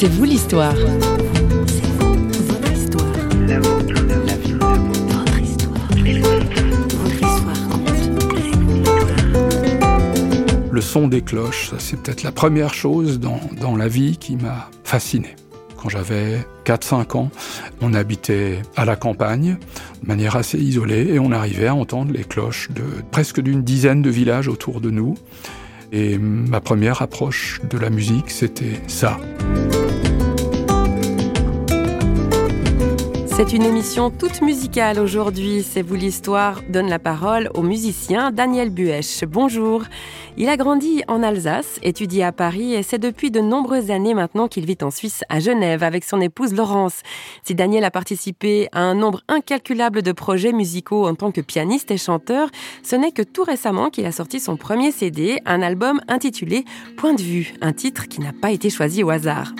C'est vous l'histoire. Le son des cloches, c'est peut-être la première chose dans, dans la vie qui m'a fasciné. Quand j'avais 4-5 ans, on habitait à la campagne, de manière assez isolée, et on arrivait à entendre les cloches de presque d'une dizaine de villages autour de nous. Et ma première approche de la musique, c'était ça. C'est une émission toute musicale aujourd'hui. C'est vous l'histoire. Donne la parole au musicien Daniel Buesch. Bonjour. Il a grandi en Alsace, étudié à Paris et c'est depuis de nombreuses années maintenant qu'il vit en Suisse à Genève avec son épouse Laurence. Si Daniel a participé à un nombre incalculable de projets musicaux en tant que pianiste et chanteur, ce n'est que tout récemment qu'il a sorti son premier CD, un album intitulé Point de vue, un titre qui n'a pas été choisi au hasard.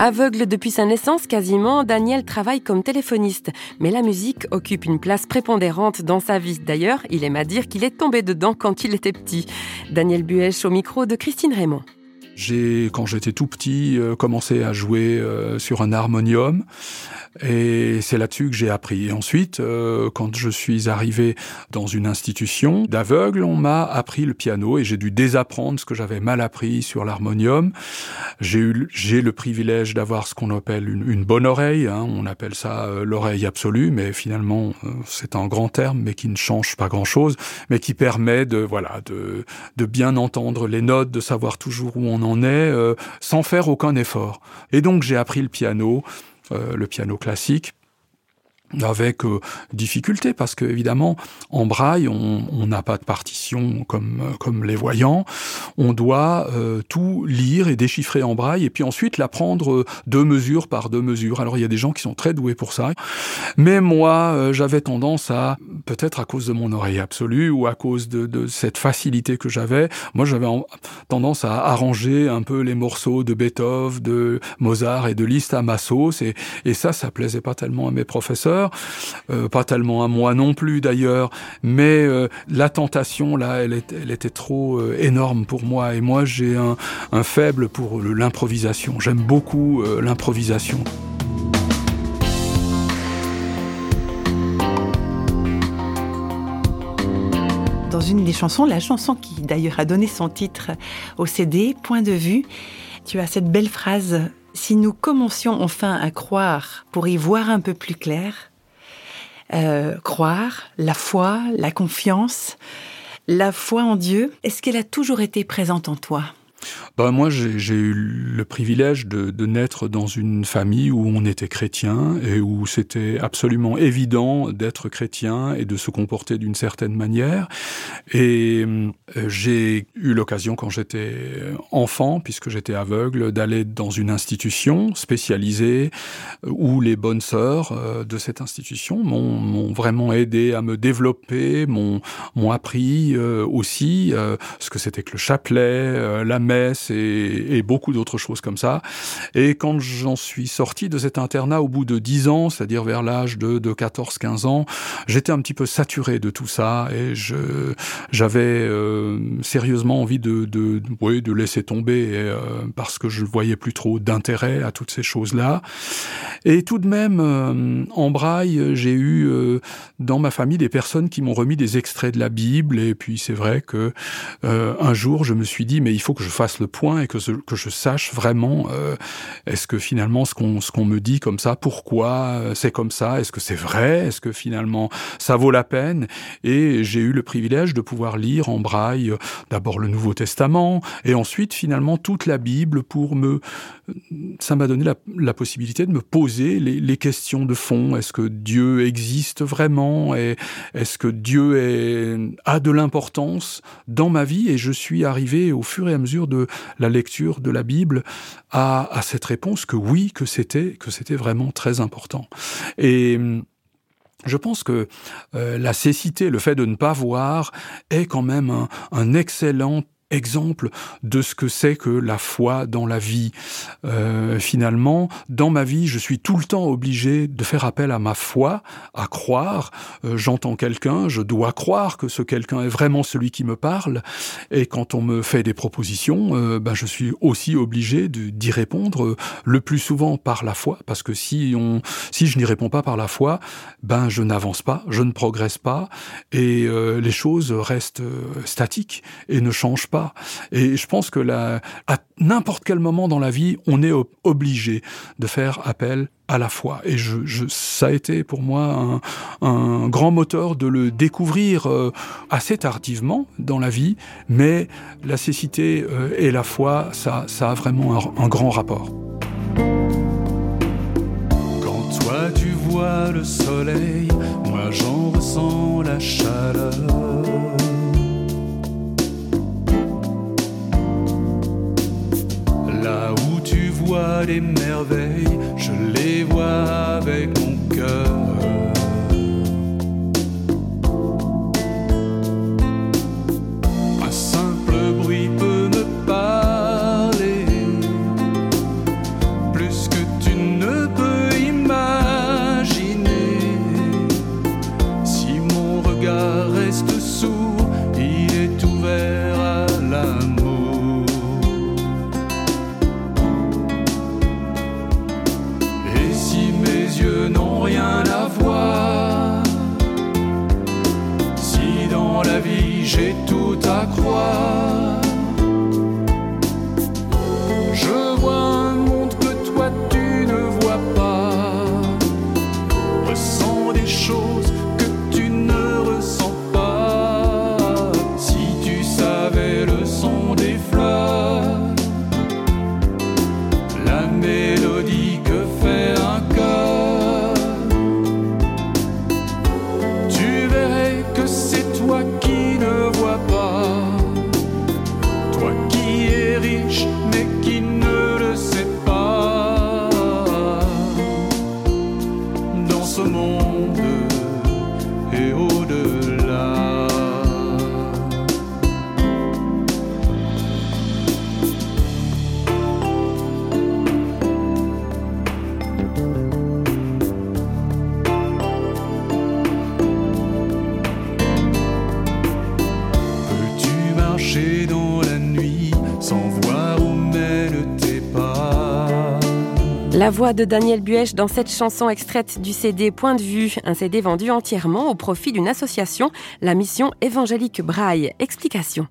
Aveugle depuis sa naissance quasiment, Daniel travaille comme téléphoniste. Mais la musique occupe une place prépondérante dans sa vie. D'ailleurs, il aime à dire qu'il est tombé dedans quand il était petit. Daniel Buèche au micro de Christine Raymond. J'ai, quand j'étais tout petit, euh, commencé à jouer euh, sur un harmonium. Et c'est là-dessus que j'ai appris. Et ensuite, euh, quand je suis arrivé dans une institution d'aveugle, on m'a appris le piano et j'ai dû désapprendre ce que j'avais mal appris sur l'harmonium. J'ai eu, j'ai le privilège d'avoir ce qu'on appelle une, une, bonne oreille. Hein. On appelle ça euh, l'oreille absolue, mais finalement, euh, c'est un grand terme, mais qui ne change pas grand-chose, mais qui permet de, voilà, de, de bien entendre les notes, de savoir toujours où on en est, euh, sans faire aucun effort. Et donc, j'ai appris le piano euh, le piano classique avec euh, difficulté parce que évidemment en braille on n'a pas de partition comme euh, comme les voyants. On doit euh, tout lire et déchiffrer en braille et puis ensuite l'apprendre euh, deux mesures par deux mesures alors il y a des gens qui sont très doués pour ça. Mais moi euh, j'avais tendance à peut-être à cause de mon oreille absolue ou à cause de, de cette facilité que j'avais moi j'avais tendance à arranger un peu les morceaux de Beethoven de Mozart et de Liszt à ma sauce et, et ça ça plaisait pas tellement à mes professeurs euh, pas tellement à moi non plus d'ailleurs, mais euh, la tentation là, elle, était trop euh, énorme pour moi et moi j'ai un, un, faible pour l'improvisation. J'aime beaucoup l'improvisation. Dans une des chansons, la chanson qui d'ailleurs a donné son titre au CD, Point de vue, tu as cette belle phrase si nous commencions enfin à croire pour y voir un peu plus clair, euh, croire, la foi, la confiance, la foi en Dieu, est-ce qu'elle a toujours été présente en toi? Ben moi, j'ai eu le privilège de, naître dans une famille où on était chrétien et où c'était absolument évident d'être chrétien et de se comporter d'une certaine manière. Et euh, j'ai eu l'occasion, quand j'étais enfant, puisque j'étais aveugle, d'aller dans une institution spécialisée où les bonnes sœurs euh, de cette institution m'ont vraiment aidé à me développer, m'ont appris euh, aussi euh, ce que c'était que le chapelet, euh, la messe et, beaucoup d'autres choses comme ça. Et quand j'en suis sorti de cet internat au bout de 10 ans, c'est-à-dire vers l'âge de, de 14-15 ans, j'étais un petit peu saturé de tout ça et je j'avais euh, sérieusement envie de, de, oui, de laisser tomber euh, parce que je voyais plus trop d'intérêt à toutes ces choses-là. Et tout de même, euh, en braille, j'ai eu dans ma famille des personnes qui m'ont remis des extraits de la Bible et puis c'est vrai que un jour je me suis dit mais il faut que je fasse le point et que, ce, que je sache vraiment euh, est-ce que finalement ce qu'on ce qu'on me dit comme ça pourquoi c'est comme ça est-ce que c'est vrai est-ce que finalement ça vaut la peine? Et j'ai eu le privilège de pouvoir lire en braille euh, d'abord le Nouveau Testament et ensuite finalement toute la Bible pour me ça m'a donné la, possibilité de me poser les, questions de fond. Est-ce que Dieu existe vraiment est-ce que Dieu est, a de l'importance dans ma vie? Et je suis arrivé au fur et à mesure de la lecture de la Bible à, cette réponse que oui que c'était que c'était vraiment très important. Et je pense que euh, la cécité, le fait de ne pas voir, est quand même un excellent exemple de ce que c'est que la foi dans la vie. Euh, finalement, dans ma vie, je suis tout le temps obligé de faire appel à ma foi, à croire. Euh, j'entends quelqu'un, je dois croire que ce quelqu'un est vraiment celui qui me parle. Et quand on me fait des propositions, euh, ben, je suis aussi obligé d'y répondre le plus souvent par la foi, parce que si on, si je n'y réponds pas par la foi, ben je n'avance pas, je ne progresse pas, et les choses restent statiques et ne changent pas. Et je pense que à n'importe quel moment dans la vie, on est obligé de faire appel à la foi. Et je, ça a été pour moi un, grand moteur de le découvrir euh, assez tardivement dans la vie, mais la cécité euh, et la foi, ça, ça a vraiment un, un grand rapport. Quand toi tu vois le soleil, moi j'en ressens la chaleur. Des merveilles, je les vois avec mon cœur. J'ai tout à croire. La voix de Daniel Buèche dans cette chanson extraite du CD Point de vue, un CD vendu entièrement au profit d'une association, la mission évangélique Braille. Explication.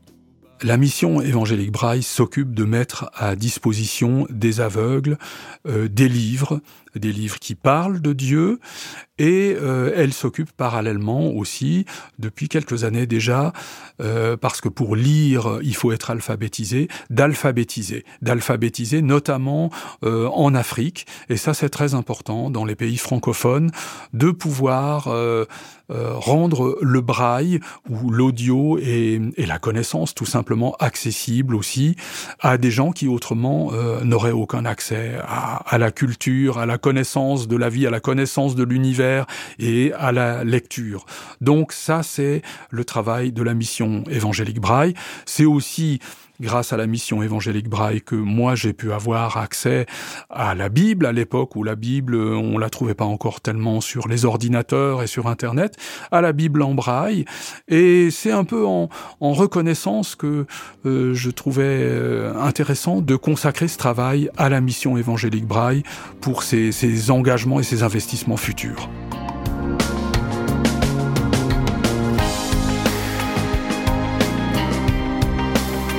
La mission évangélique Braille s'occupe de mettre à disposition des aveugles euh, des livres, des livres qui parlent de Dieu, et euh, elle s'occupe parallèlement aussi, depuis quelques années déjà, euh, parce que pour lire, il faut être alphabétisé, d'alphabétiser, d'alphabétiser notamment euh, en Afrique, et ça c'est très important dans les pays francophones, de pouvoir euh, euh, rendre le braille ou l'audio et, et, la connaissance tout simplement accessible aussi à des gens qui autrement euh, n'auraient aucun accès à, à la culture, à la connaissance de la vie, à la connaissance de l'univers et à la lecture. Donc ça, c'est le travail de la mission évangélique Braille. C'est aussi grâce à la mission évangélique Braille que moi j'ai pu avoir accès à la Bible à l'époque où la Bible on la trouvait pas encore tellement sur les ordinateurs et sur internet à la Bible en Braille et c'est un peu en, reconnaissance que euh, je trouvais euh, intéressant de consacrer ce travail à la mission évangélique Braille pour ses engagements et ses investissements futurs.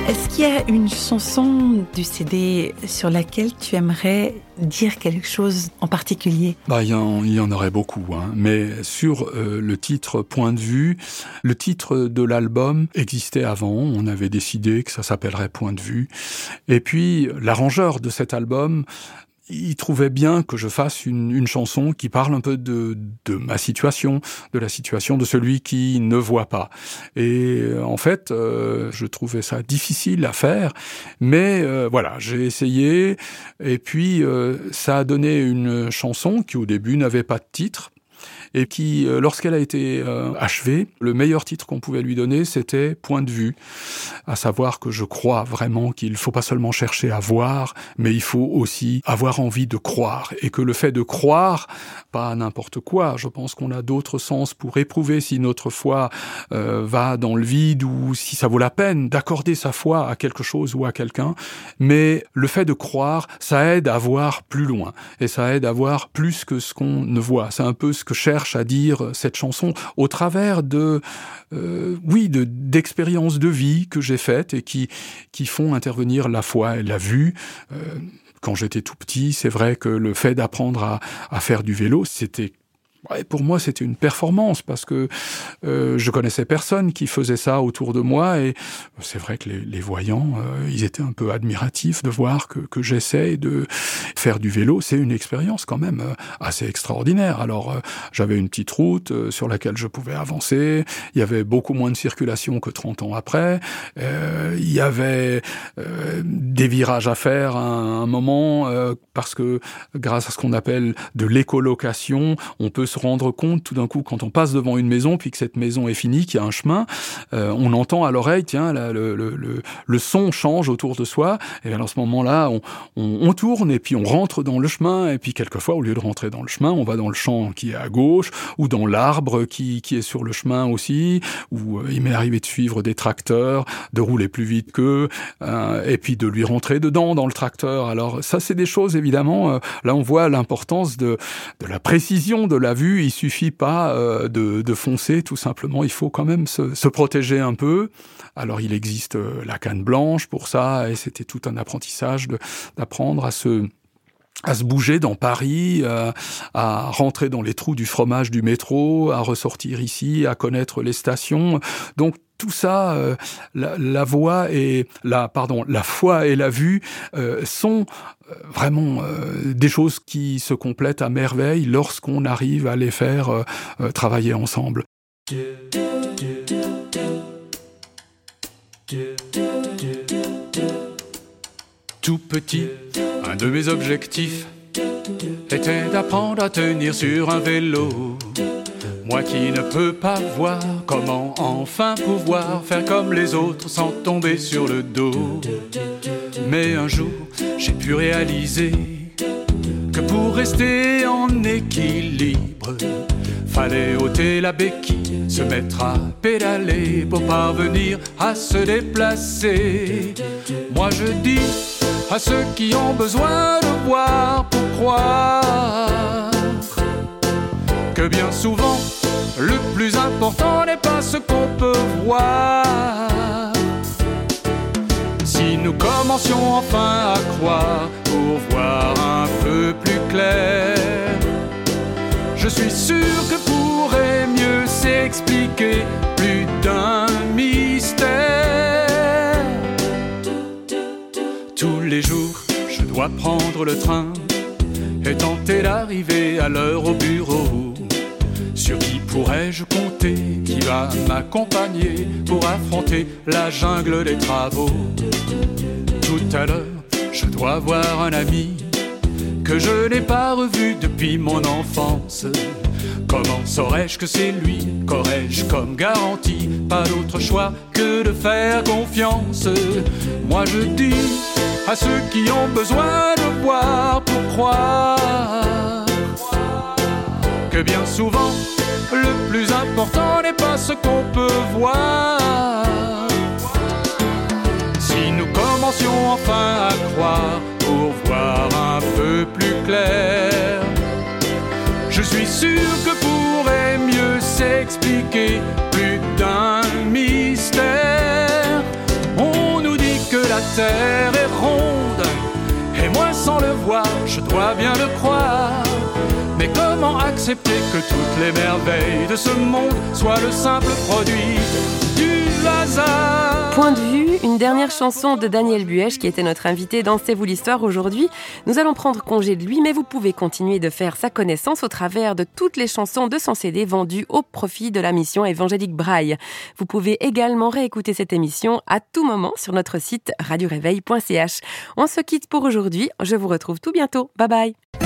Est-ce qu'il y a une chanson du CD sur laquelle tu aimerais dire quelque chose en particulier? Bah, il, y en, aurait beaucoup, hein. mais sur euh, le titre Point de vue, le titre de l'album existait avant, on avait décidé que ça s'appellerait Point de vue, et puis l'arrangeur de cet album il trouvait bien que je fasse une, chanson qui parle un peu de, de, ma situation, de la situation de celui qui ne voit pas. Et euh, en fait, euh, je trouvais ça difficile à faire, mais euh, voilà, j'ai essayé, et puis euh, ça a donné une chanson qui au début n'avait pas de titre, et qui, euh, lorsqu'elle a été euh, achevée, le meilleur titre qu'on pouvait lui donner, c'était Point de vue, à savoir que je crois vraiment qu'il ne faut pas seulement chercher à voir, mais il faut aussi avoir envie de croire, et que le fait de croire, pas n'importe quoi, je pense qu'on a d'autres sens pour éprouver si notre foi euh, va dans le vide ou si ça vaut la peine d'accorder sa foi à quelque chose ou à quelqu'un, mais le fait de croire, ça aide à voir plus loin, et ça aide à voir plus que ce qu'on ne voit. C'est un peu ce que cherche à dire cette chanson au travers de, euh, oui, de d'expériences de vie que j'ai faites et qui qui font intervenir la foi et la vue. Euh, quand j'étais tout petit, c'est vrai que le fait d'apprendre à, à faire du vélo, c'était Ouais, pour moi, c'était une performance parce que euh, je connaissais personne qui faisait ça autour de moi et c'est vrai que les, les voyants, euh, ils étaient un peu admiratifs de voir que, que j'essaie de faire du vélo. C'est une expérience quand même euh, assez extraordinaire. Alors, euh, j'avais une petite route euh, sur laquelle je pouvais avancer. Il y avait beaucoup moins de circulation que 30 ans après. Il y avait des virages à faire à un moment parce que grâce à ce qu'on appelle de l'écolocation, on peut rendre compte tout d'un coup quand on passe devant une maison puis que cette maison est finie, qu'il y a un chemin, euh, on entend à l'oreille, tiens, le, le, le, le, son change autour de soi. Et bien, à ce moment-là, on, on, on, tourne et puis on rentre dans le chemin. Et puis quelquefois, au lieu de rentrer dans le chemin, on va dans le champ qui est à gauche ou dans l'arbre qui, qui est sur le chemin aussi. Ou euh, il m'est arrivé de suivre des tracteurs, de rouler plus vite qu'eux, euh, et puis de lui rentrer dedans dans le tracteur. Alors ça, c'est des choses évidemment. Euh, là, on voit l'importance de, de la précision de la vue il suffit pas euh, de, foncer, tout simplement. Il faut quand même se, se protéger un peu. Alors, il existe euh, la canne blanche pour ça, et c'était tout un apprentissage d'apprendre à se à se bouger dans Paris, euh, à rentrer dans les trous du fromage du métro, à ressortir ici, à connaître les stations. Donc tout ça, euh, la, voix et la pardon, la foi et la vue euh, sont vraiment des choses qui se complètent à merveille lorsqu'on arrive à les faire travailler ensemble. Tout petit, un de mes objectifs était d'apprendre à tenir sur un vélo. Moi qui ne peux pas voir comment enfin pouvoir faire comme les autres sans tomber sur le dos. Mais un jour, j'ai pu réaliser que pour rester en équilibre, fallait ôter la béquille, se mettre à pédaler pour parvenir à se déplacer. Moi je dis à ceux qui ont besoin de voir pour croire que bien souvent le plus important n'est pas ce qu'on peut voir. Si nous commencions enfin à croire pour voir un peu plus clair, je suis sûr que pourrait mieux s'expliquer plus d'un prendre le train et tenter d'arriver à l'heure au bureau. Sur qui pourrais-je compter Qui va m'accompagner pour affronter la jungle des travaux? Tout à l'heure, je dois voir un ami que je n'ai pas revu depuis mon enfance. Comment saurais-je que c'est lui? Qu'aurais-je comme garantie? Pas d'autre choix que de faire confiance. Moi je dis à ceux qui ont besoin de voir pour croire que bien souvent le plus important n'est pas ce qu'on peut voir. Si nous commencions enfin à croire pour voir un peu plus clair, je suis sûr que pourrait mieux s'expliquer plus d'un mystère. La terre est ronde, et moi sans le voir, je dois bien le croire. Mais comment accepter que toutes les merveilles de ce monde soient le simple produit du hasard Point de vue, une dernière chanson de Daniel Buèche qui était notre invité dans C'est vous l'histoire aujourd'hui. Nous allons prendre congé de lui, mais vous pouvez continuer de faire sa connaissance au travers de toutes les chansons de son CD vendues au profit de la mission évangélique Braille. Vous pouvez également réécouter cette émission à tout moment sur notre site radioréveil.ch. On se quitte pour aujourd'hui. Je vous retrouve tout bientôt. Bye bye.